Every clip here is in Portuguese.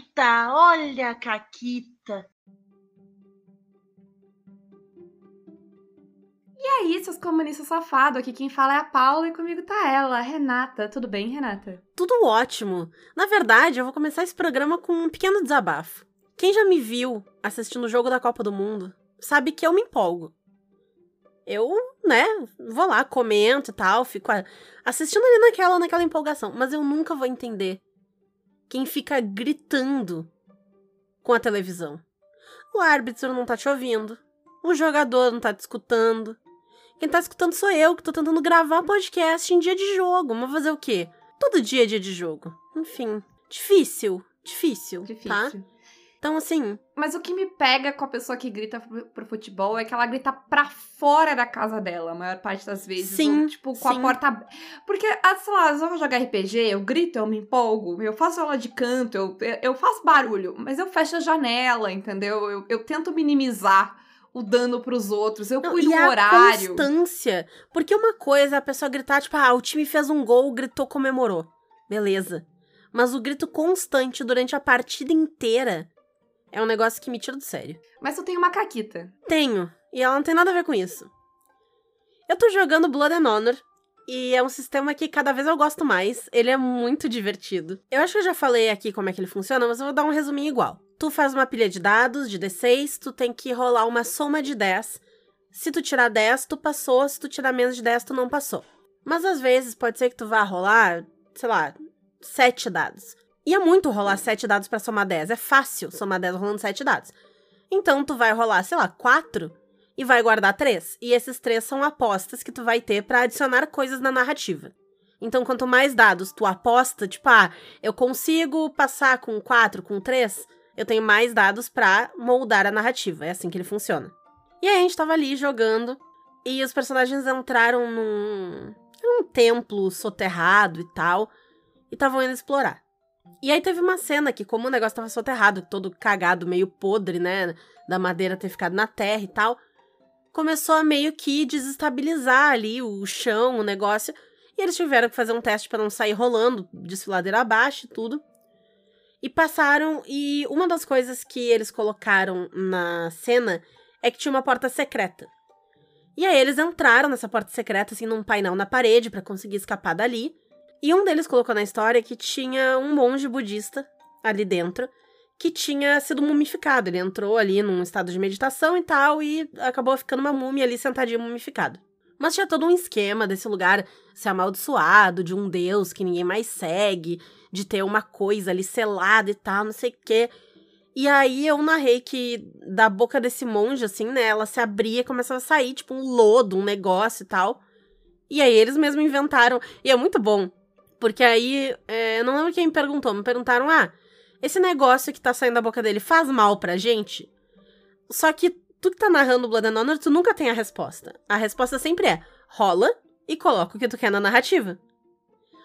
Caquita, olha a Caquita. E aí, seus comunistas safados, aqui quem fala é a Paula e comigo tá ela, a Renata. Tudo bem, Renata? Tudo ótimo. Na verdade, eu vou começar esse programa com um pequeno desabafo. Quem já me viu assistindo o jogo da Copa do Mundo sabe que eu me empolgo. Eu, né, vou lá, comento e tal, fico assistindo ali naquela, naquela empolgação, mas eu nunca vou entender quem fica gritando com a televisão. O árbitro não tá te ouvindo, o jogador não tá te escutando. Quem tá escutando sou eu, que tô tentando gravar podcast em dia de jogo. Mas fazer o quê? Todo dia é dia de jogo. Enfim, difícil, difícil, tá? difícil. tá? Então, assim. Mas o que me pega com a pessoa que grita pro, pro, futebol é que ela grita pra fora da casa dela, a maior parte das vezes. Sim. Ou, tipo, com sim. a porta. Porque, ah, sei lá, eu vou jogar RPG, eu grito, eu me empolgo, eu faço aula de canto, eu, eu faço barulho, mas eu fecho a janela, entendeu? Eu, eu tento minimizar o dano pros outros. Eu cuido do horário. A constância. Porque uma coisa é a pessoa gritar, tipo, ah, o time fez um gol, gritou, comemorou. Beleza. Mas o grito constante durante a partida inteira é um negócio que me tira do sério. Mas tu tem uma caquita. Tenho. E ela não tem nada a ver com isso. Eu tô jogando Blood and Honor. E é um sistema que cada vez eu gosto mais. Ele é muito divertido. Eu acho que eu já falei aqui como é que ele funciona, mas eu vou dar um resuminho igual. Tu faz uma pilha de dados de D6, tu tem que rolar uma soma de 10. Se tu tirar 10, tu passou. Se tu tirar menos de 10, tu não passou. Mas às vezes pode ser que tu vá rolar, sei lá, 7 dados. E é muito rolar 7 dados para somar 10. É fácil somar 10 rolando 7 dados. Então tu vai rolar, sei lá, 4 e vai guardar 3. E esses 3 são apostas que tu vai ter para adicionar coisas na narrativa. Então, quanto mais dados tu aposta, tipo, ah, eu consigo passar com 4, com 3, eu tenho mais dados para moldar a narrativa. É assim que ele funciona. E aí a gente tava ali jogando e os personagens entraram num, num templo soterrado e tal e estavam indo explorar. E aí teve uma cena que, como o negócio tava soterrado, todo cagado, meio podre, né? Da madeira ter ficado na terra e tal, começou a meio que desestabilizar ali o chão, o negócio. E eles tiveram que fazer um teste para não sair rolando, desfiladeira abaixo e tudo. E passaram, e uma das coisas que eles colocaram na cena é que tinha uma porta secreta. E aí eles entraram nessa porta secreta, assim, num painel na parede para conseguir escapar dali. E um deles colocou na história que tinha um monge budista ali dentro que tinha sido mumificado. Ele entrou ali num estado de meditação e tal e acabou ficando uma múmia ali sentadinho mumificado. Mas tinha todo um esquema desse lugar ser amaldiçoado, de um deus que ninguém mais segue, de ter uma coisa ali selada e tal, não sei o quê. E aí eu narrei que da boca desse monge, assim, né, ela se abria e começava a sair, tipo, um lodo, um negócio e tal. E aí eles mesmo inventaram. E é muito bom, porque aí, é, eu não lembro quem me perguntou, me perguntaram: ah, esse negócio que tá saindo da boca dele faz mal pra gente? Só que tu que tá narrando Blood and Honor, tu nunca tem a resposta. A resposta sempre é: rola e coloca o que tu quer na narrativa.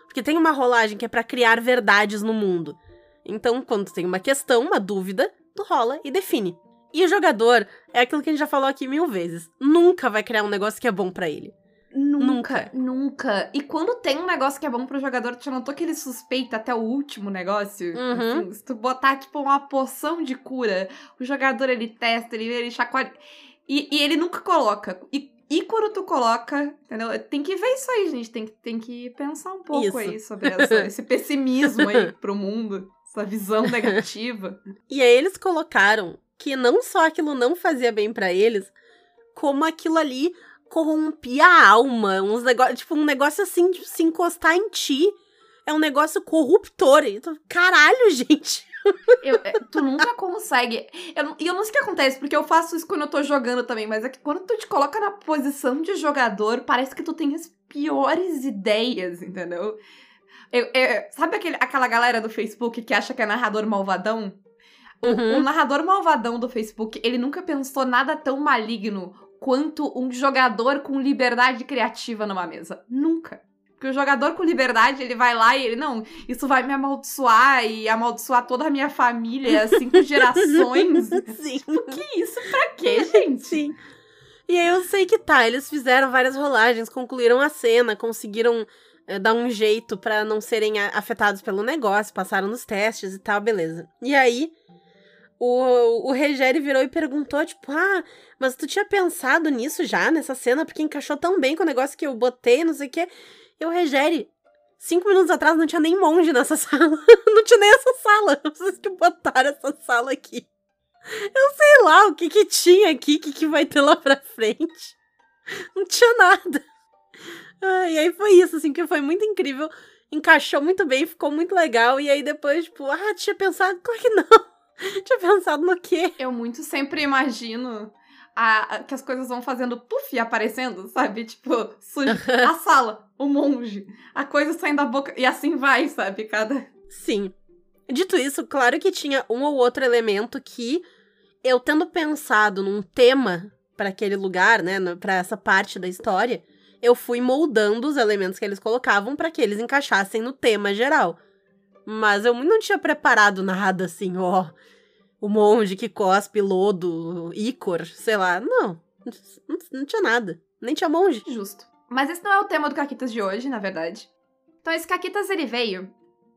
Porque tem uma rolagem que é para criar verdades no mundo. Então, quando tu tem uma questão, uma dúvida, tu rola e define. E o jogador é aquilo que a gente já falou aqui mil vezes. Nunca vai criar um negócio que é bom para ele. Nunca, nunca, E quando tem um negócio que é bom pro jogador, tu já notou que ele suspeita até o último negócio? Uhum. Assim, se tu botar, tipo, uma poção de cura, o jogador, ele testa, ele, ele chacoalha... E, e ele nunca coloca. E, e quando tu coloca, entendeu? Tem que ver isso aí, gente. Tem, tem que pensar um pouco isso. aí sobre essa, esse pessimismo aí pro mundo. Essa visão negativa. e aí eles colocaram que não só aquilo não fazia bem para eles, como aquilo ali corrompia a alma, uns negócios, tipo, um negócio assim de se encostar em ti. É um negócio corruptor. Caralho, gente. Eu, é, tu nunca consegue. E eu, eu, não sei o que acontece, porque eu faço isso quando eu tô jogando também, mas é que quando tu te coloca na posição de jogador, parece que tu tem as piores ideias, entendeu? Eu, eu, sabe aquele, aquela galera do Facebook que acha que é narrador malvadão? Uhum. O, o narrador malvadão do Facebook, ele nunca pensou nada tão maligno quanto um jogador com liberdade criativa numa mesa. Nunca. Porque o jogador com liberdade, ele vai lá e ele, não, isso vai me amaldiçoar e amaldiçoar toda a minha família, cinco gerações. Sim. O que isso? Pra quê, gente? Sim. E aí eu sei que tá, eles fizeram várias rolagens, concluíram a cena, conseguiram é, dar um jeito para não serem afetados pelo negócio, passaram nos testes e tal, beleza. E aí, o, o Regério virou e perguntou, tipo, ah, mas tu tinha pensado nisso já, nessa cena, porque encaixou tão bem com o negócio que eu botei, não sei o quê. E o Regério, cinco minutos atrás não tinha nem monge nessa sala. não tinha nem essa sala. Vocês que botaram essa sala aqui. Eu sei lá o que que tinha aqui, o que que vai ter lá pra frente. Não tinha nada. Ah, e aí foi isso, assim, que foi muito incrível. Encaixou muito bem, ficou muito legal. E aí depois, tipo, ah, tinha pensado, claro que não. tinha pensado no quê? Eu muito sempre imagino a, a, que as coisas vão fazendo puff aparecendo, sabe? Tipo, sujo, a sala, o monge, a coisa saindo da boca. E assim vai, sabe? Cada. Sim. Dito isso, claro que tinha um ou outro elemento que eu tendo pensado num tema para aquele lugar, né, para essa parte da história, eu fui moldando os elementos que eles colocavam para que eles encaixassem no tema geral. Mas eu não tinha preparado nada assim, ó, o monge que cospe lodo, ícor, sei lá. Não, não, não tinha nada. Nem tinha monge. Justo. Mas esse não é o tema do Caquitas de hoje, na verdade. Então, esse Caquitas, ele veio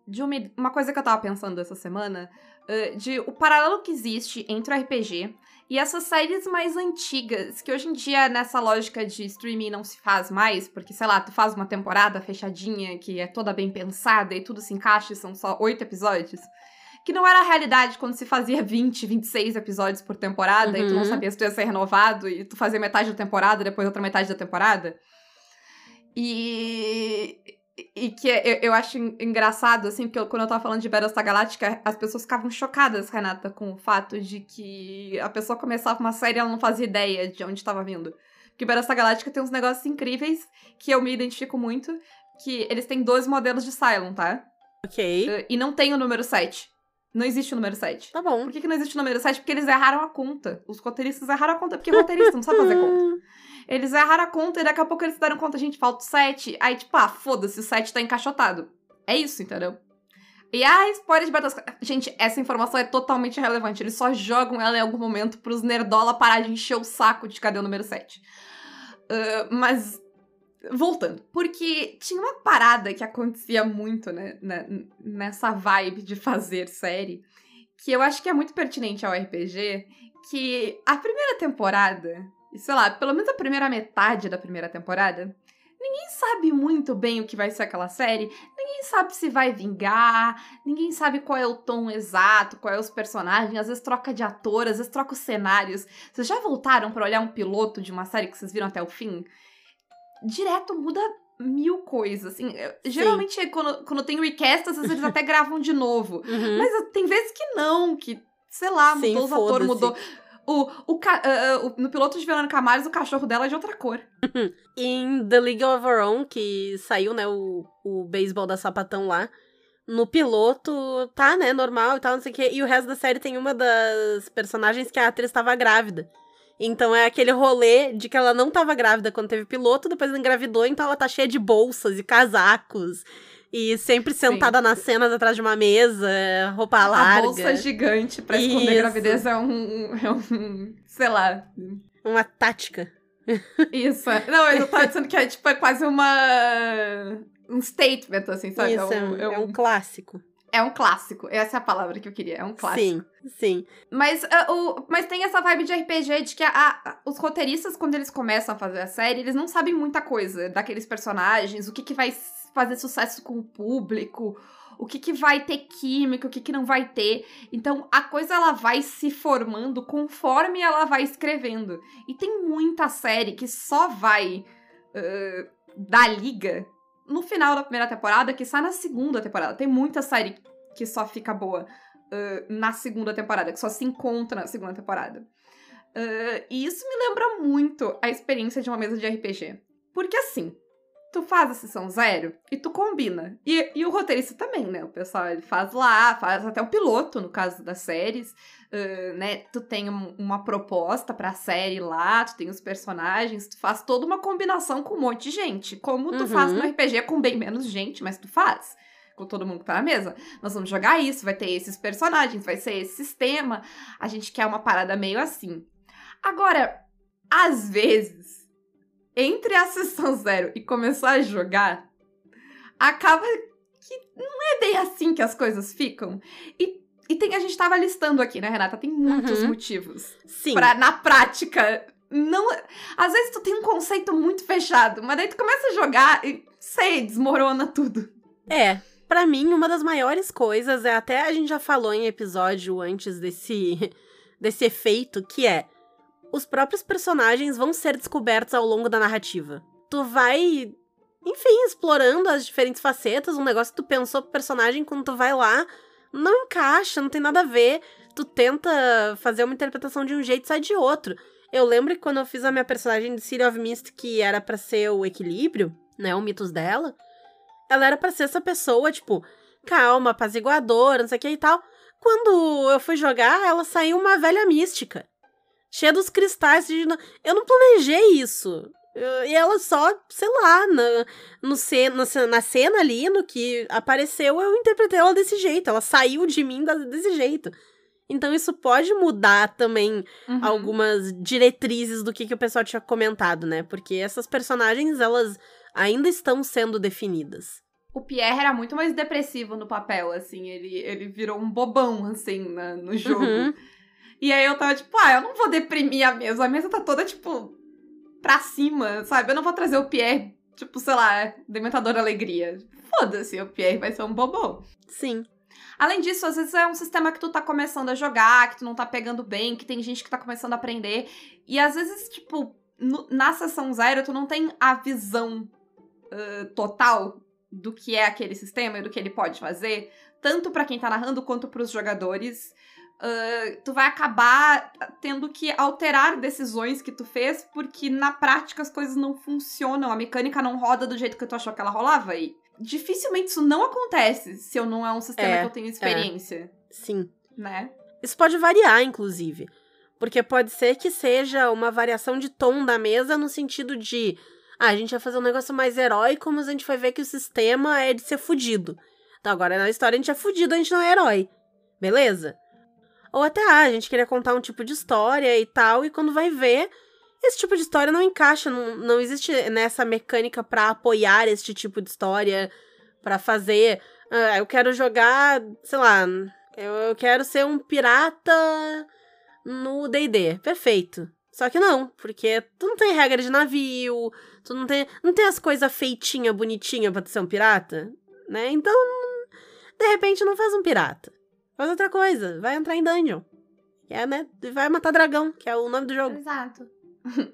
de uma, uma coisa que eu tava pensando essa semana, uh, de o paralelo que existe entre o RPG e essas séries mais antigas, que hoje em dia, nessa lógica de streaming, não se faz mais, porque, sei lá, tu faz uma temporada fechadinha, que é toda bem pensada e tudo se encaixa e são só oito episódios. Que não era a realidade quando se fazia 20, 26 episódios por temporada uhum. e tu não uhum. sabia se tu ia ser renovado e tu fazia metade da temporada, depois outra metade da temporada. E e que eu, eu acho engraçado, assim, porque eu, quando eu tava falando de Battlestar Galáctica, as pessoas ficavam chocadas, Renata, com o fato de que a pessoa começava uma série e ela não fazia ideia de onde estava vindo. Porque Battlestar Galáctica tem uns negócios incríveis que eu me identifico muito, que eles têm dois modelos de Cylon, tá? Ok. Uh, e não tem o número 7. Não existe o número 7. Tá bom. Por que, que não existe o número 7? Porque eles erraram a conta. Os roteiristas erraram a conta, porque roteirista não sabe fazer conta. Eles erraram a conta e daqui a pouco eles se deram conta, gente, falta o 7. Aí, tipo, ah, foda-se, o 7 tá encaixotado. É isso, entendeu? E a spoiler de Battlestar... Gente, essa informação é totalmente irrelevante. Eles só jogam ela em algum momento pros nerdola parar de encher o saco de cadê o número 7. Uh, mas, voltando. Porque tinha uma parada que acontecia muito, né, nessa vibe de fazer série, que eu acho que é muito pertinente ao RPG, que a primeira temporada sei lá, pelo menos a primeira metade da primeira temporada, ninguém sabe muito bem o que vai ser aquela série, ninguém sabe se vai vingar, ninguém sabe qual é o tom exato, qual é os personagens, às vezes troca de ator, às vezes troca os cenários. Vocês já voltaram para olhar um piloto de uma série que vocês viram até o fim? Direto muda mil coisas, assim, geralmente quando, quando tem recast, às vezes eles até gravam de novo, uhum. mas tem vezes que não, que, sei lá, mudou Sim, os atores, mudou o, o, uh, no piloto de Verônica Camares, o cachorro dela é de outra cor. em The League of Our Own, que saiu, né, o, o beisebol da sapatão lá, no piloto tá, né, normal e tal, não sei o quê. E o resto da série tem uma das personagens que a atriz estava grávida. Então é aquele rolê de que ela não estava grávida quando teve piloto, depois ela engravidou, então ela tá cheia de bolsas e casacos e sempre sentada Sim. nas cenas atrás de uma mesa, roupa larga. A bolsa gigante pra esconder Isso. a gravidez é um, é um. sei lá. Uma tática. Isso. Não, eu tava dizendo que é tipo é quase uma. um statement, assim, sabe? Isso, é um, é um, é um clássico. É um clássico. Essa é a palavra que eu queria. É um clássico. Sim, sim. Mas, uh, o, mas tem essa vibe de RPG de que a, a, os roteiristas, quando eles começam a fazer a série, eles não sabem muita coisa daqueles personagens, o que, que vai fazer sucesso com o público, o que, que vai ter química, o que, que não vai ter. Então a coisa ela vai se formando conforme ela vai escrevendo. E tem muita série que só vai uh, dar liga no final da primeira temporada, que sai na segunda temporada. Tem muita série que só fica boa uh, na segunda temporada, que só se encontra na segunda temporada. Uh, e isso me lembra muito a experiência de uma mesa de RPG. Porque assim, tu faz a sessão zero e tu combina. E, e o roteirista também, né? O pessoal ele faz lá, faz até o piloto, no caso das séries, uh, né? Tu tem um, uma proposta pra série lá, tu tem os personagens, tu faz toda uma combinação com um monte de gente. Como tu uhum. faz no RPG com bem menos gente, mas tu faz. Com todo mundo que tá na mesa. Nós vamos jogar isso, vai ter esses personagens, vai ser esse sistema. A gente quer uma parada meio assim. Agora, às vezes entre a sessão zero e começar a jogar, acaba que não é bem assim que as coisas ficam. E, e tem, a gente tava listando aqui, né, Renata? Tem muitos Uhum. motivos Sim. pra, na prática, não. Às vezes tu tem um conceito muito fechado, mas daí tu começa a jogar e, sei, desmorona tudo. É, pra mim, uma das maiores coisas é até a gente já falou em episódio antes desse desse efeito que é os próprios personagens vão ser descobertos ao longo da narrativa. Tu vai, enfim, explorando as diferentes facetas, um negócio que tu pensou pro personagem quando tu vai lá, não encaixa, não tem nada a ver. Tu tenta fazer uma interpretação de um jeito e sai de outro. Eu lembro que quando eu fiz a minha personagem de City of Mist, que era pra ser o equilíbrio, né, o mitos dela, ela era pra ser essa pessoa, tipo, calma, apaziguadora, não sei o que e tal. Quando eu fui jogar, ela saiu uma velha mística. Cheia dos cristais. De... Eu não planejei isso. E ela só, sei lá, na, no ce- na, ce- na cena ali, no que apareceu, eu interpretei ela desse jeito. Ela saiu de mim da- desse jeito. Então isso pode mudar também Uhum. algumas diretrizes do que, que o pessoal tinha comentado, né? Porque essas personagens, elas ainda estão sendo definidas. O Pierre era muito mais depressivo no papel, assim. Ele, ele virou um bobão, assim, na- no jogo. Uhum. E aí eu tava tipo, ah, eu não vou deprimir a mesa. A mesa tá toda, tipo, pra cima, sabe? Eu não vou trazer o Pierre, tipo, sei lá, Dementador Alegria. Foda-se, o Pierre vai ser um bobão. Sim. Além disso, às vezes é um sistema que tu tá começando a jogar, que tu não tá pegando bem, que tem gente que tá começando a aprender. E às vezes, tipo, no- na sessão zero, tu não tem a visão ah, total do que é aquele sistema e do que ele pode fazer, tanto pra quem tá narrando quanto pros jogadores. Ah, tu vai acabar tendo que alterar decisões que tu fez, porque na prática as coisas não funcionam, a mecânica não roda do jeito que tu achou que ela rolava. E dificilmente isso não acontece se eu não é um sistema É, que eu tenho experiência, Sim. né? Isso pode variar, inclusive. Porque pode ser que seja uma variação de tom da mesa no sentido de. Ah, a gente vai fazer um negócio mais heróico, mas a gente vai ver que o sistema é de ser fudido. Então agora na história a gente é fudido, a gente não é herói. Beleza? Ou até, ah, a gente queria contar um tipo de história e tal, e quando vai ver, esse tipo de história não encaixa, não, não existe nessa mecânica pra apoiar este tipo de história, pra fazer. Ah, eu quero jogar, sei lá, eu, eu quero ser um pirata no D&D. Perfeito. Só que não, porque tu não tem regra de navio, tu não tem, não tem as coisas feitinha, bonitinha pra tu ser um pirata, né? Então, de repente não faz um pirata. Faz outra coisa, vai entrar em dungeon. Que é, né? Vai matar dragão, que é o nome do jogo. Exato.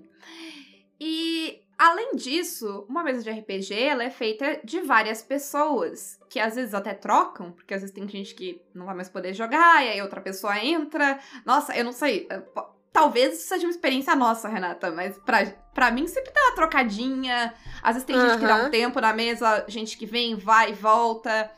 e além disso, uma mesa de RPG ela é feita de várias pessoas que às vezes até trocam, porque às vezes tem gente que não vai mais poder jogar e aí outra pessoa entra. Nossa, eu não sei. Talvez isso seja uma experiência nossa, Renata, mas pra, pra mim sempre dá uma trocadinha. Às vezes tem gente que dá um tempo na mesa, gente que vem, vai e volta.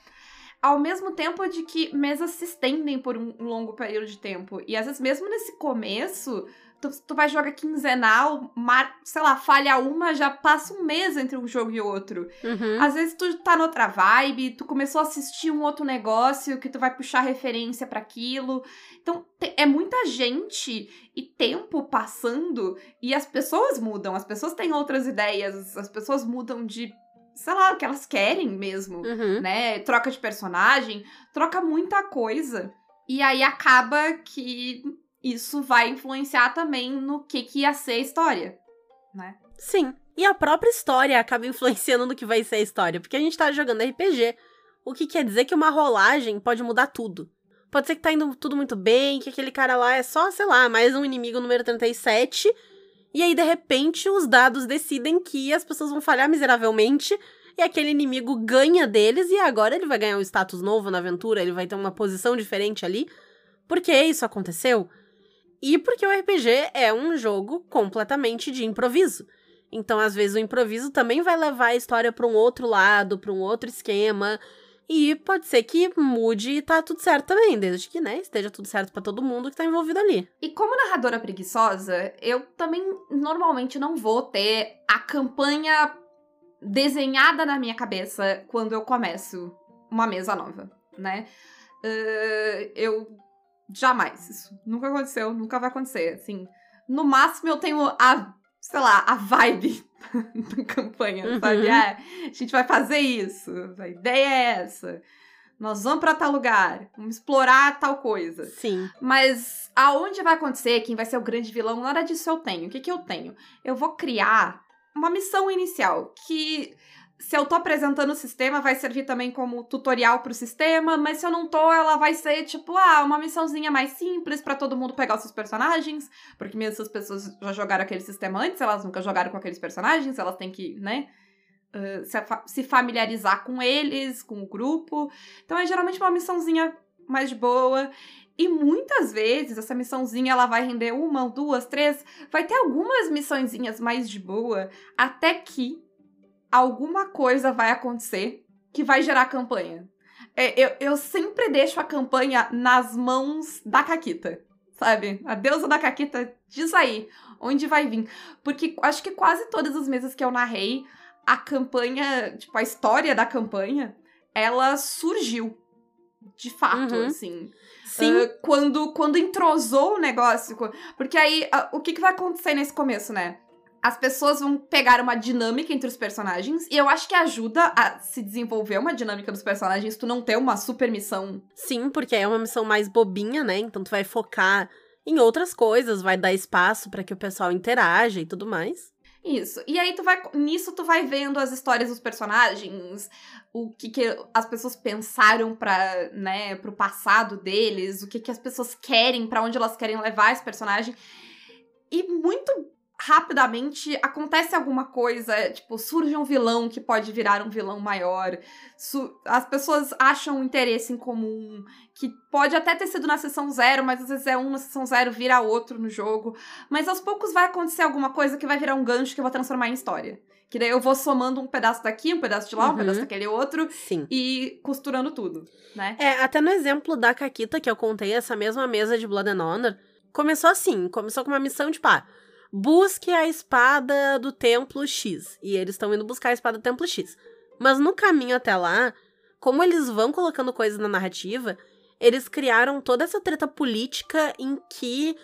Ao mesmo tempo de que mesas se estendem por um longo período de tempo. E às vezes, mesmo nesse começo, tu, tu vai jogar quinzenal, mar, sei lá, falha uma, já passa um mês entre um jogo e outro. Uhum. Às vezes tu tá noutra vibe, tu começou a assistir um outro negócio que tu vai puxar referência pra aquilo. Então, te- é muita gente e tempo passando e as pessoas mudam, as pessoas têm outras ideias, as pessoas mudam de, sei lá, o que elas querem mesmo Uhum. né? Troca de personagem, troca muita coisa. E aí acaba que isso vai influenciar também no que, que ia ser a história, né? Sim. E a própria história acaba influenciando no que vai ser a história, porque a gente tá jogando RPG. O que quer dizer que uma rolagem pode mudar tudo. Pode ser que tá indo tudo muito bem, que aquele cara lá é só, sei lá, mais um inimigo número 37. E aí, de repente, os dados decidem que as pessoas vão falhar miseravelmente. E aquele inimigo ganha deles, e agora ele vai ganhar um status novo na aventura, ele vai ter uma posição diferente ali. Por que isso aconteceu? E porque o RPG é um jogo completamente de improviso. Então, às vezes, o improviso também vai levar a história para um outro lado, para um outro esquema. E pode ser que mude e tá tudo certo também, desde que, né, esteja tudo certo para todo mundo que tá envolvido ali. E como narradora preguiçosa, eu também normalmente não vou ter a campanha desenhada na minha cabeça quando eu começo uma mesa nova, né? Uh, eu jamais. Isso nunca aconteceu, nunca vai acontecer. Assim, no máximo eu tenho a sei lá, a vibe da campanha, Uhum. sabe? Ah, a gente vai fazer isso, a ideia é essa. Nós vamos pra tal lugar, vamos explorar tal coisa. Sim. Mas aonde vai acontecer, quem vai ser o grande vilão, nada disso eu tenho. O que, que eu tenho? Eu vou criar uma missão inicial que. Se eu tô apresentando o sistema, vai servir também como tutorial pro sistema, mas se eu não tô, ela vai ser tipo, ah, uma missãozinha mais simples pra todo mundo pegar os seus personagens, porque mesmo se as pessoas já jogaram aquele sistema antes, elas nunca jogaram com aqueles personagens, elas têm que, né, se, se familiarizar com eles, com o grupo. Então é geralmente uma missãozinha mais boa. E muitas vezes essa missãozinha ela vai render uma, duas, três. Vai ter algumas missõezinhas mais de boa, até que alguma coisa vai acontecer que vai gerar campanha. É, eu, eu sempre deixo a campanha nas mãos da Caquita, sabe? A deusa da Caquita diz aí onde vai vir. Porque acho que quase todas as mesas que eu narrei, a campanha, tipo, a história da campanha, ela surgiu. De fato, Uhum. assim. Sim. Ah, quando, quando entrosou o negócio. Porque aí, ah, o que, que vai acontecer nesse começo, né? As pessoas vão pegar uma dinâmica entre os personagens, e eu acho que ajuda a se desenvolver uma dinâmica dos personagens, tu não ter uma super missão. Sim, porque é uma missão mais bobinha, né? Então tu vai focar em outras coisas, vai dar espaço pra que o pessoal interaja e tudo mais. Isso. E aí tu vai. Nisso tu vai vendo as histórias dos personagens, o que, que as pessoas pensaram para, né, pro passado deles, o que, que as pessoas querem, pra onde elas querem levar esse personagem. E muito rapidamente acontece alguma coisa, tipo, surge um vilão que pode virar um vilão maior. As pessoas acham um interesse em comum, que pode até ter sido na sessão zero, mas às vezes é um na sessão zero, vira outro no jogo. Mas aos poucos vai acontecer alguma coisa que vai virar um gancho que eu vou transformar em história. Que daí eu vou somando um pedaço daqui, um pedaço de lá, um Uhum. pedaço daquele outro Sim. e costurando tudo, né? É, até no exemplo da Caquita que eu contei, essa mesma mesa de Blood and Honor, começou assim, começou com uma missão de pá, busque a espada do templo X. E eles estão indo buscar a espada do templo X. Mas no caminho até lá, como eles vão colocando coisas na narrativa, eles criaram toda essa treta política em que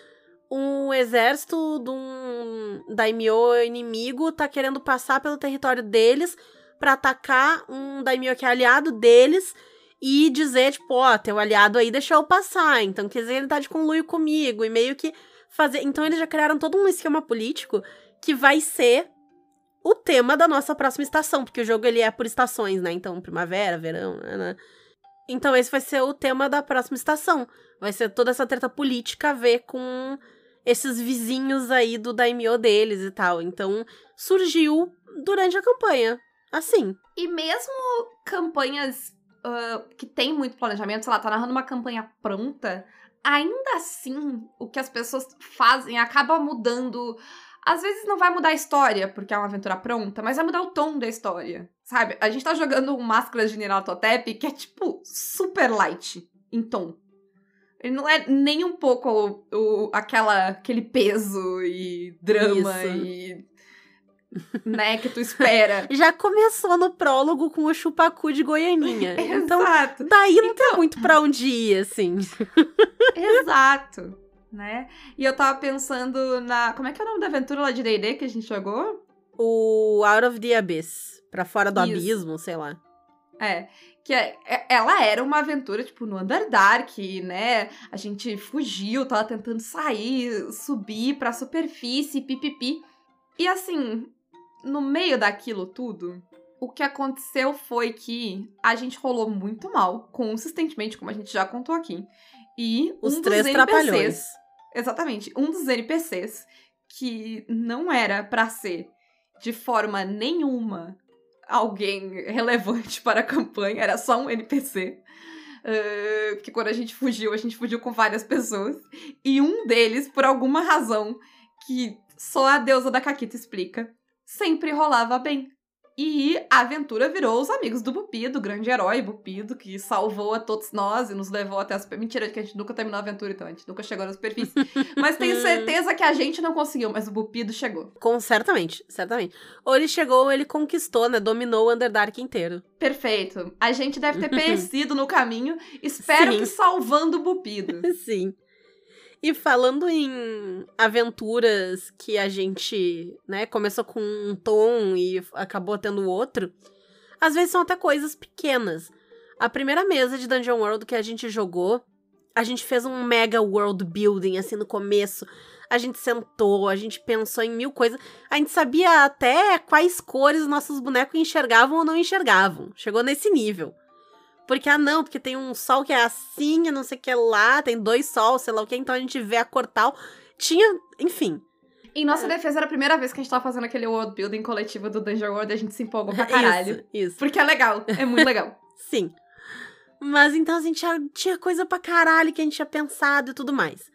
um exército de um daimyo inimigo tá querendo passar pelo território deles pra atacar um daimyo que é aliado deles e dizer, tipo, ó, teu aliado aí deixou eu passar, então quer dizer, ele tá de conluio comigo, e meio que fazer. Então eles já criaram todo um esquema político que vai ser o tema da nossa próxima estação, porque o jogo ele é por estações, né? Então, primavera, verão, né? né? Então esse vai ser o tema da próxima estação. Vai ser toda essa treta política a ver com esses vizinhos aí do daimyo deles e tal. Então, surgiu durante a campanha. Assim. E mesmo campanhas ah, que tem muito planejamento, sei lá, tá narrando uma campanha pronta, ainda assim, o que as pessoas fazem acaba mudando. Às vezes não vai mudar a história, porque é uma aventura pronta, mas vai mudar o tom da história. Sabe? A gente tá jogando um Máscara de Totep que é, tipo, super light em tom. Ele não é nem um pouco o, o- aquela, aquele peso e drama Isso. e. né, que tu espera. Já começou no prólogo com o chupacu de Goianinha. então, Exato. daí não tem muito pra onde ir, assim. Exato, né? E eu tava pensando na. Como é que é o nome da aventura lá de DD que a gente jogou? O Out of the Abyss. Pra fora do Isso. abismo, sei lá. É. Que é- é- ela era uma aventura, tipo, no Underdark, né? A gente fugiu, tava tentando sair, subir pra superfície, pipipi. E assim, no meio daquilo tudo, o que aconteceu foi que a gente rolou muito mal, consistentemente, como a gente já contou aqui. E Os um três dos trapalhões. NPCs, Exatamente. Um dos NPCs que não era pra ser de forma nenhuma alguém relevante para a campanha, era só um NPC. Uh, porque quando a gente fugiu, a gente fugiu com várias pessoas. E um deles, por alguma razão que só a deusa da Caquita explica, sempre rolava bem. E a aventura virou os amigos do Bupido, o grande herói Bupido, que salvou a todos nós e nos levou até a super... Mentira, que a gente nunca terminou a aventura, então a gente nunca chegou na superfície. Mas tenho certeza que a gente não conseguiu, mas o Bupido chegou. Com, certamente, certamente. Ou ele chegou ou ele conquistou, né? Dominou o Underdark inteiro. Perfeito. A gente deve ter perecido no caminho, espero Sim. que salvando o Bupido. Sim. E falando em aventuras que a gente, né, começou com um tom e acabou tendo outro, às vezes são até coisas pequenas. A primeira mesa de Dungeon World que a gente jogou, a gente fez um mega world building assim no começo. A gente sentou, a gente pensou em mil coisas. A gente sabia até quais cores nossos bonecos enxergavam ou não enxergavam. Chegou nesse nível. Porque, ah, não, porque tem um sol que é assim, não sei o que lá, tem dois sols, sei lá o que, então a gente vê a cor tal. Tinha, enfim. Em nossa defesa, era a primeira vez que a gente tava fazendo aquele world building coletivo do Dungeon World e a gente se empolgou pra caralho. Isso, isso. Porque é legal, é muito legal. Sim. Mas então a gente já tinha coisa pra caralho que a gente tinha pensado e tudo mais.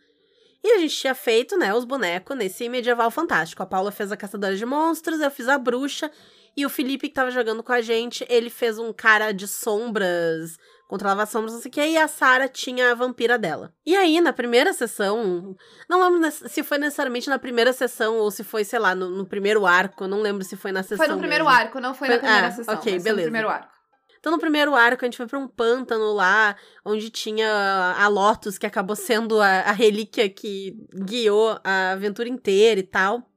E a gente tinha feito, né, os bonecos nesse medieval fantástico. A Paula fez a Caçadora de Monstros, eu fiz a Bruxa. E o Felipe, que tava jogando com a gente, ele fez um cara de sombras, controlava sombras, não sei o que, e a Sarah tinha a vampira dela. E aí, na primeira sessão, não lembro se foi necessariamente na primeira sessão ou se foi, sei lá, no, no primeiro arco, não lembro se foi na sessão. Foi no primeiro mesmo. arco, não foi, Foi- na primeira ah, sessão. ok, beleza. No primeiro arco. Então, no primeiro arco, a gente foi pra um pântano lá, onde tinha a Lotus, que acabou sendo a, a relíquia que guiou a aventura inteira e tal.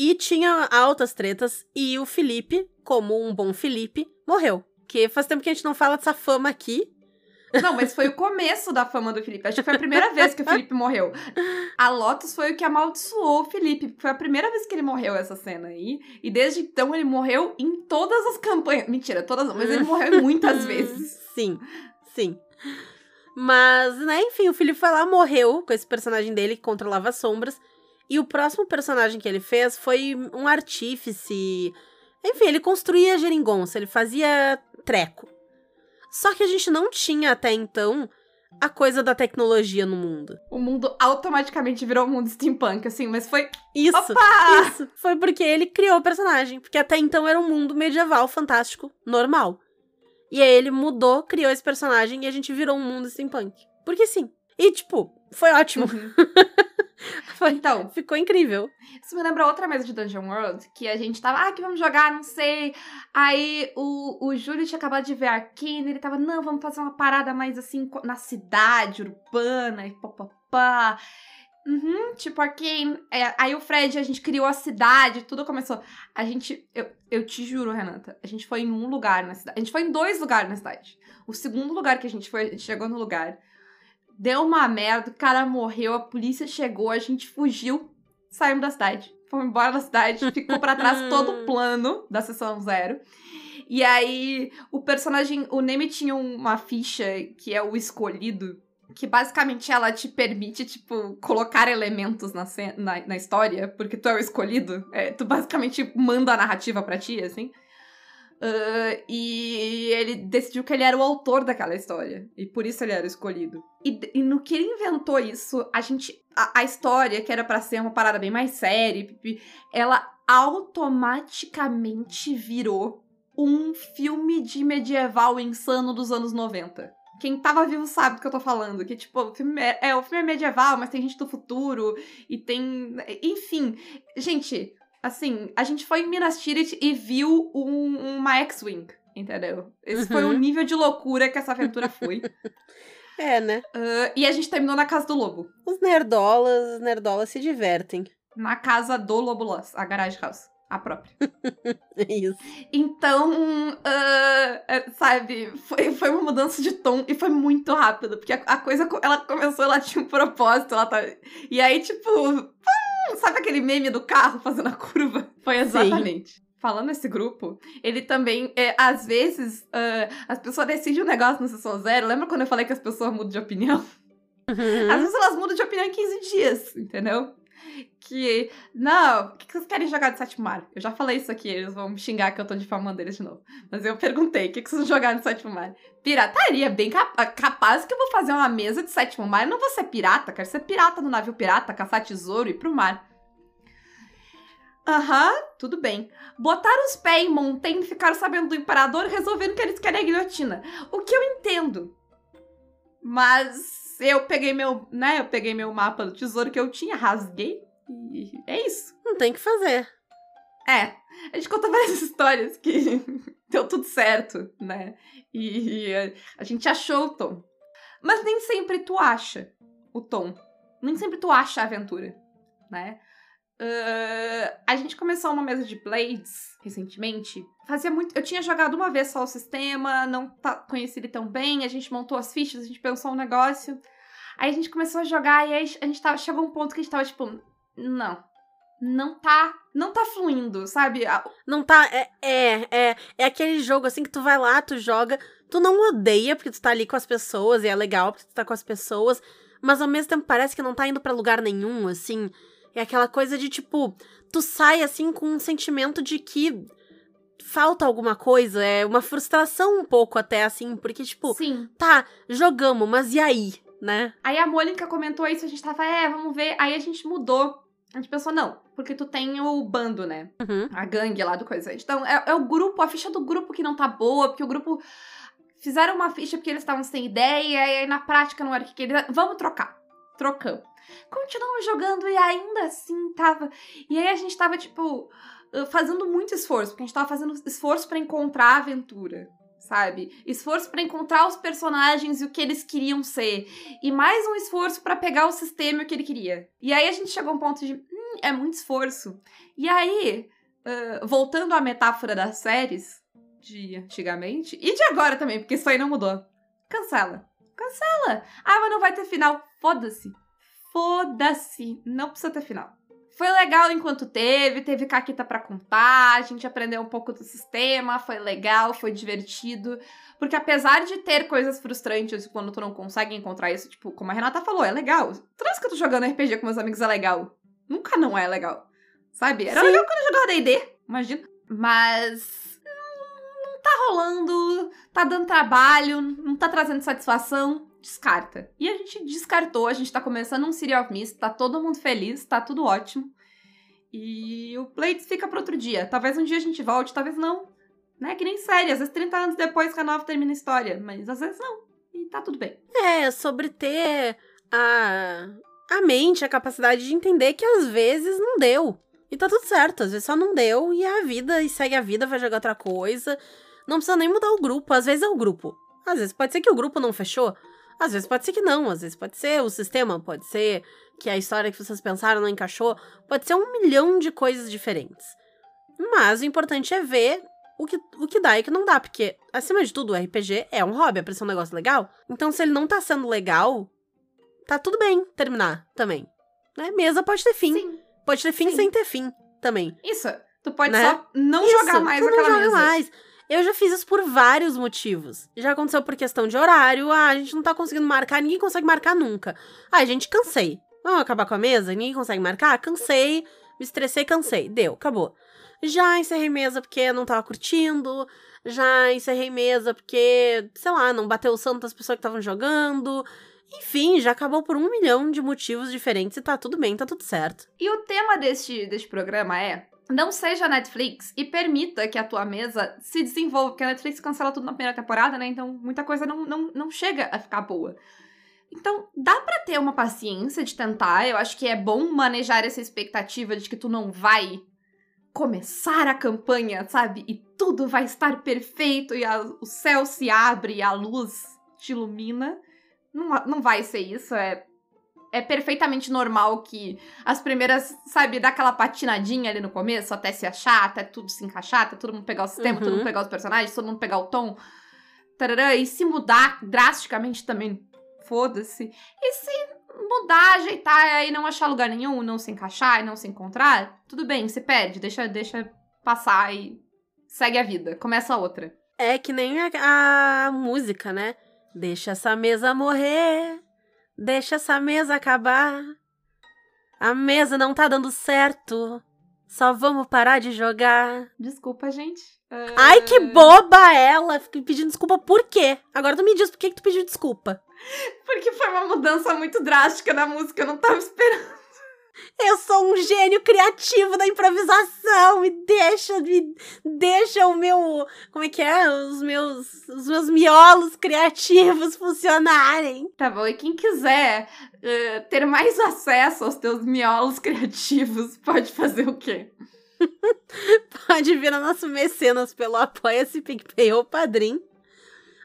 E tinha altas tretas, e o Felipe, como um bom Felipe, morreu. Que faz tempo que a gente não fala dessa fama aqui. Não, mas foi o começo da fama do Felipe. Acho que foi a primeira vez que o Felipe morreu. A Lotus foi o que amaldiçoou o Felipe. Foi a primeira vez que ele morreu essa cena aí. E desde então ele morreu em todas as campanhas. Mentira, todas não, mas ele morreu muitas vezes. Sim, sim. Mas, né, enfim, o Felipe foi lá, morreu com esse personagem dele que controlava as sombras. E o próximo personagem que ele fez foi um artífice. Enfim, ele construía geringonça, ele fazia treco. Só que a gente não tinha até então a coisa da tecnologia no mundo. O mundo automaticamente virou um mundo steampunk, assim, mas foi. Isso, Opa! isso. Foi porque ele criou o personagem. Porque até então era um mundo medieval, fantástico, normal. E aí ele mudou, criou esse personagem e a gente virou um mundo steampunk. Porque sim. E, tipo, foi ótimo. Foi- Então, Ficou incrível. Isso me lembra outra mesa de Dungeon World, que a gente tava, ah, que vamos jogar, não sei. Aí o, o Júlio tinha acabado de ver Arcane, ele tava, não, vamos fazer uma parada mais assim, na cidade, urbana, e papapá. Uhum, tipo Arcane. É, aí o Fred, a gente criou a cidade, tudo começou. A gente, eu, eu te juro, Renata, a gente foi em um lugar na cidade. A gente foi em dois lugares na cidade. O segundo lugar que a gente foi, a gente chegou no lugar. Deu uma merda, o cara morreu, a polícia chegou, a gente fugiu, saímos da cidade. Fomos embora da cidade, ficou pra trás todo o plano da sessão zero. E aí, o personagem, o Neme tinha uma ficha que é o escolhido, que basicamente ela te permite, tipo, colocar elementos na, na, na história, porque tu é o escolhido. É, tu basicamente manda a narrativa pra ti, assim. Ah, e ele decidiu que ele era o autor daquela história. E por isso ele era escolhido. E, e no que ele inventou isso, a gente. A, a história, que era pra ser uma parada bem mais séria, ela automaticamente virou um filme de medieval insano dos anos 90. Quem tava vivo sabe do que eu tô falando. Que, tipo, o filme é, é, o filme é medieval, mas tem gente do futuro. E tem. Enfim. Gente, assim, a gente foi em Minas Tirith e viu um- uma X-Wing. Entendeu? Esse foi o Uhum. nível de loucura que essa aventura foi. É, né? Ah, e a gente terminou na casa do lobo. Os nerdolas, os nerdolas se divertem. Na casa do Lobo Loss, a Garage House. A própria. É isso. Então, é, sabe, foi, foi uma mudança de tom e foi muito rápido, porque a, a coisa, co- ela começou, ela tinha um propósito, ela tá... E aí, tipo, sabe aquele meme do carro fazendo a curva? Foi exatamente. Falando nesse grupo, ele também, é, às vezes, ah, as pessoas decidem um negócio no Sessão Zero. Lembra quando eu falei que as pessoas mudam de opinião? Às Uhum. vezes elas mudam de opinião em 15 dias, entendeu? Que, não, o que vocês querem jogar de sétimo mar? Eu já falei isso aqui, eles vão me xingar que eu tô difamando eles de novo. Mas eu perguntei, o que vocês vão jogar no sétimo mar? Pirataria, bem capa- capaz que eu vou fazer uma mesa de sétimo mar. Eu não vou ser pirata, quero ser pirata no navio pirata, caçar tesouro e ir pro mar. Aham, tudo bem. Botaram os pés em Montaigne, ficaram sabendo do imperador resolveram que eles querem a guilhotina. O que eu entendo. Mas eu peguei meu, né, eu peguei meu mapa do tesouro que eu tinha, rasguei e é isso. Não tem o que fazer. É, a gente conta várias histórias que deu tudo certo, né? E a- a gente achou o tom. Mas nem sempre tu acha o tom. Nem sempre tu acha a aventura, né? Uh, a gente começou uma mesa de Blades recentemente. Fazia muito. Eu tinha jogado uma vez só o sistema, não tá, conheci ele tão bem. A gente montou as fichas, a gente pensou um negócio. Aí a gente começou a jogar e aí a gente tava, chegou um ponto que a gente tava tipo, não. Não tá. Não tá fluindo, sabe? Não tá. É, é, é, é aquele jogo assim que tu vai lá, tu joga. Tu não odeia porque tu tá ali com as pessoas e é legal porque tu tá com as pessoas. Mas ao mesmo tempo parece que não tá indo para lugar nenhum, assim. É aquela coisa de tipo, tu sai assim com um sentimento de que falta alguma coisa, é uma frustração um pouco até assim, porque tipo, Sim. tá, jogamos, mas e aí, né? Aí a Mônica comentou isso, a gente tava, é, vamos ver. Aí a gente mudou. A gente pensou, não, porque tu tem o bando, né? Uhum. A gangue lá do coisa. Então, é, é o grupo, a ficha do grupo que não tá boa, porque o grupo fizeram uma ficha porque eles estavam sem ideia, e aí na prática não era o que eles. Vamos trocar. Trocamos. Continuamos jogando e ainda assim tava. E aí a gente tava, tipo, fazendo muito esforço, porque a gente tava fazendo esforço para encontrar a aventura sabe? Esforço para encontrar os personagens e o que eles queriam ser. E mais um esforço para pegar o sistema e o que ele queria. E aí a gente chegou a um ponto de, hum, é muito esforço. E aí, uh, voltando à metáfora das séries de antigamente, e de agora também, porque isso aí não mudou. Cancela. Cancela. Ah, mas não vai ter final. Foda-se. Foda-se. Não precisa ter final. Foi legal enquanto teve, teve caquita para contar, a gente aprendeu um pouco do sistema, foi legal, foi divertido. Porque apesar de ter coisas frustrantes quando tu não consegue encontrar isso, tipo, como a Renata falou, é legal. Vez que eu tô jogando RPG com meus amigos é legal. Nunca não é legal. Sabe? Era Sim. legal quando eu jogava D&D, imagina. Mas não tá rolando, tá dando trabalho, não tá trazendo satisfação descarta. E a gente descartou, a gente tá começando um Serial of Mist, tá todo mundo feliz, tá tudo ótimo. E o Blades fica para outro dia. Talvez um dia a gente volte, talvez não. Né? Que nem série, às vezes 30 anos depois que a nova termina a história, mas às vezes não. E tá tudo bem. É, sobre ter a, a mente, a capacidade de entender que às vezes não deu. E tá tudo certo, às vezes só não deu e é a vida, e segue a vida, vai jogar outra coisa. Não precisa nem mudar o grupo, às vezes é o grupo. Às vezes pode ser que o grupo não fechou, às vezes pode ser que não, às vezes pode ser o sistema, pode ser que a história que vocês pensaram não encaixou, pode ser um milhão de coisas diferentes. Mas o importante é ver o que, o que dá e o que não dá, porque, acima de tudo, o RPG é um hobby, é pra ser um negócio legal. Então, se ele não tá sendo legal, tá tudo bem terminar também. Né? Mesa pode ter fim. Sim. Pode ter fim Sim. sem ter fim também. Isso. Tu pode né? só não Isso, jogar mais tu aquela não joga mesa. mais. Eu já fiz isso por vários motivos. Já aconteceu por questão de horário. Ah, a gente não tá conseguindo marcar, ninguém consegue marcar nunca. Ah, gente, cansei. Vamos acabar com a mesa? Ninguém consegue marcar? Cansei, me estressei, cansei. Deu, acabou. Já encerrei mesa porque não tava curtindo. Já encerrei mesa porque, sei lá, não bateu o santo das pessoas que estavam jogando. Enfim, já acabou por um milhão de motivos diferentes e tá tudo bem, tá tudo certo. E o tema deste, deste programa é não seja Netflix e permita que a tua mesa se desenvolva, porque a Netflix cancela tudo na primeira temporada, né? Então muita coisa não, não, não chega a ficar boa. Então, dá para ter uma paciência de tentar. Eu acho que é bom manejar essa expectativa de que tu não vai começar a campanha, sabe? E tudo vai estar perfeito e a, o céu se abre e a luz te ilumina. Não, não vai ser isso, é é perfeitamente normal que as primeiras, sabe, dá aquela patinadinha ali no começo, até se achar, até tudo se encaixar, até todo mundo pegar o sistema, uhum. todo mundo pegar os personagens, todo mundo pegar o tom. Tarará, e se mudar drasticamente também, foda-se. E se mudar, ajeitar e não achar lugar nenhum, não se encaixar e não se encontrar, tudo bem, se perde, deixa, deixa passar e segue a vida, começa outra. É que nem a, a música, né? Deixa essa mesa morrer. Deixa essa mesa acabar. A mesa não tá dando certo. Só vamos parar de jogar. Desculpa, gente. Uh... Ai, que boba ela! Fiquei pedindo desculpa por quê? Agora tu me diz por que, que tu pediu desculpa. Porque foi uma mudança muito drástica na música, eu não tava esperando. Eu sou um gênio criativo da improvisação. Me deixa, me deixa o meu, como é que é, os meus, os meus miolos criativos funcionarem. Tá bom. E quem quiser uh, ter mais acesso aos teus miolos criativos, pode fazer o quê? pode vir no nosso mecenas pelo Apoia-se, PicPay ou Padrim.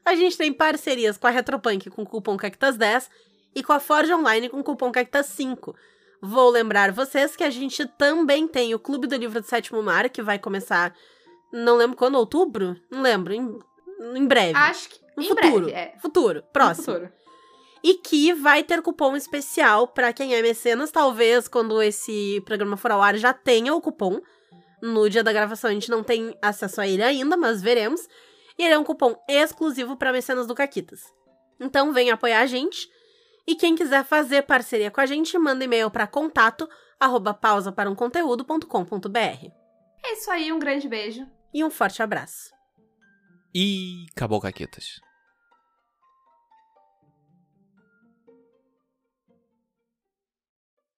A gente tem parcerias com a Retropunk com o cupom Cactas10 e com a Forge Online com o cupom CAQUITAS5. Vou lembrar vocês que a gente também tem o Clube do Livro do Sétimo Mar, que vai começar, não lembro quando, outubro? Não lembro, em, em breve. Acho que no em futuro. breve, é. Futuro, próximo. futuro. E que vai ter cupom especial pra quem é mecenas. Talvez quando esse programa for ao ar já tenha o cupom. No dia da gravação a gente não tem acesso a ele ainda, mas veremos. E ele é um cupom exclusivo pra mecenas do Caquitas. Então vem apoiar a gente. E quem quiser fazer parceria com a gente, manda e-mail pra contato arroba pausa para um conteúdo.com.br. É isso aí, um grande beijo. E um forte abraço. E acabou, Caquetas.